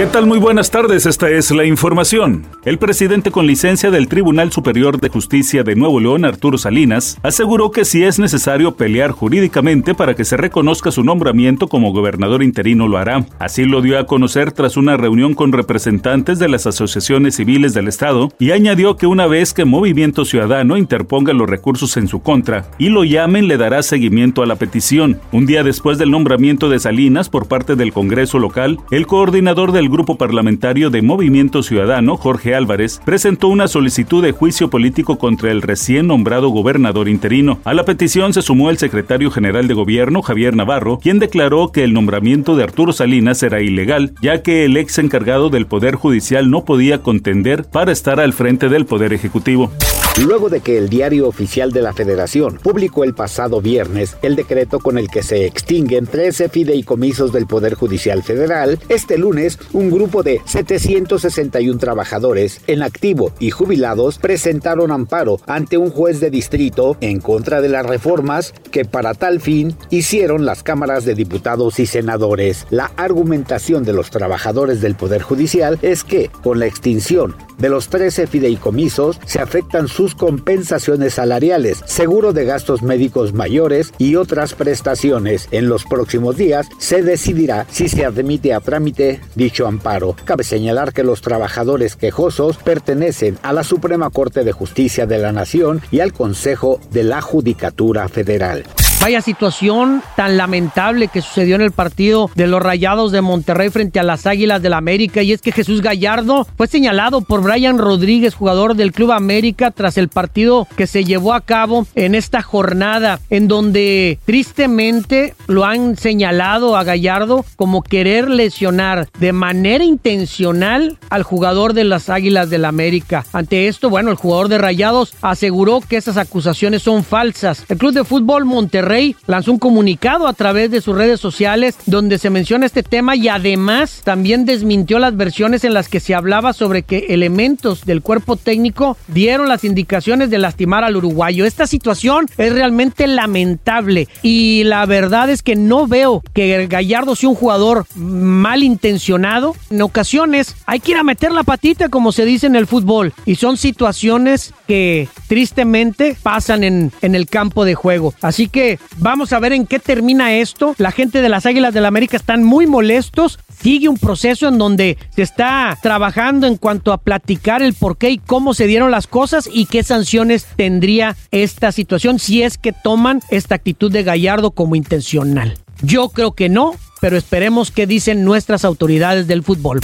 ¿Qué tal? Muy buenas tardes, esta es la información. El presidente con licencia del Tribunal Superior de Justicia de Nuevo León, Arturo Salinas, aseguró que si es necesario pelear jurídicamente para que se reconozca su nombramiento como gobernador interino lo hará. Así lo dio a conocer tras una reunión con representantes de las asociaciones civiles del Estado y añadió que una vez que Movimiento Ciudadano interponga los recursos en su contra y lo llamen le dará seguimiento a la petición. Un día después del nombramiento de Salinas por parte del Congreso local, el coordinador del grupo parlamentario de Movimiento Ciudadano, Jorge Álvarez, presentó una solicitud de juicio político contra el recién nombrado gobernador interino. A la petición se sumó el secretario general de gobierno, Javier Navarro, quien declaró que el nombramiento de Arturo Salinas era ilegal, ya que el ex encargado del Poder Judicial no podía contender para estar al frente del Poder Ejecutivo. Luego de que el Diario Oficial de la Federación publicó el pasado viernes el decreto con el que se extinguen 13 fideicomisos del Poder Judicial Federal, este lunes un grupo de 761 trabajadores en activo y jubilados presentaron amparo ante un juez de distrito en contra de las reformas que para tal fin hicieron las cámaras de diputados y senadores. La argumentación de los trabajadores del Poder Judicial es que con la extinción de los 13 fideicomisos se afectan sus compensaciones salariales, seguro de gastos médicos mayores y otras prestaciones. En los próximos días se decidirá si se admite a trámite dicho amparo. Cabe señalar que los trabajadores quejosos pertenecen a la Suprema Corte de Justicia de la Nación y al Consejo de la Judicatura Federal. Vaya situación tan lamentable que sucedió en el partido de los Rayados de Monterrey frente a las Águilas del América y es que Jesús Gallardo fue señalado por Brian Rodríguez, jugador del Club América, tras el partido que se llevó a cabo en esta jornada en donde tristemente lo han señalado a Gallardo como querer lesionar de manera intencional al jugador de las Águilas del América. Ante esto, bueno, el jugador de Rayados aseguró que esas acusaciones son falsas. El Club de Fútbol Monterrey Rey lanzó un comunicado a través de sus redes sociales donde se menciona este tema y además también desmintió las versiones en las que se hablaba sobre que elementos del cuerpo técnico dieron las indicaciones de lastimar al uruguayo. Esta situación es realmente lamentable y la verdad es que no veo que Gallardo sea un jugador malintencionado. En ocasiones hay que ir a meter la patita como se dice en el fútbol y son situaciones que tristemente pasan en, en el campo de juego. Así que vamos a ver en qué termina esto. La gente de las Águilas del la América están muy molestos. Sigue un proceso en donde se está trabajando en cuanto a platicar el por qué y cómo se dieron las cosas y qué sanciones tendría esta situación si es que toman esta actitud de Gallardo como intencional. Yo creo que no, pero esperemos qué dicen nuestras autoridades del fútbol.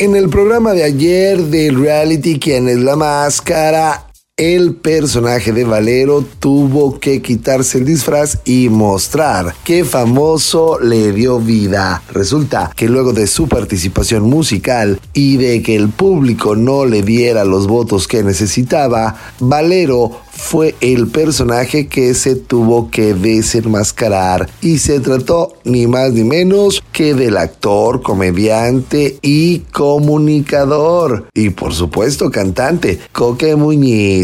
En el programa de ayer del reality ¿Quién es la máscara? El personaje de Valero tuvo que quitarse el disfraz y mostrar qué famoso le dio vida. Resulta que luego de su participación musical y de que el público no le diera los votos que necesitaba, Valero fue el personaje que se tuvo que desenmascarar y se trató ni más ni menos que del actor, comediante y comunicador y por supuesto cantante Coque Muñiz.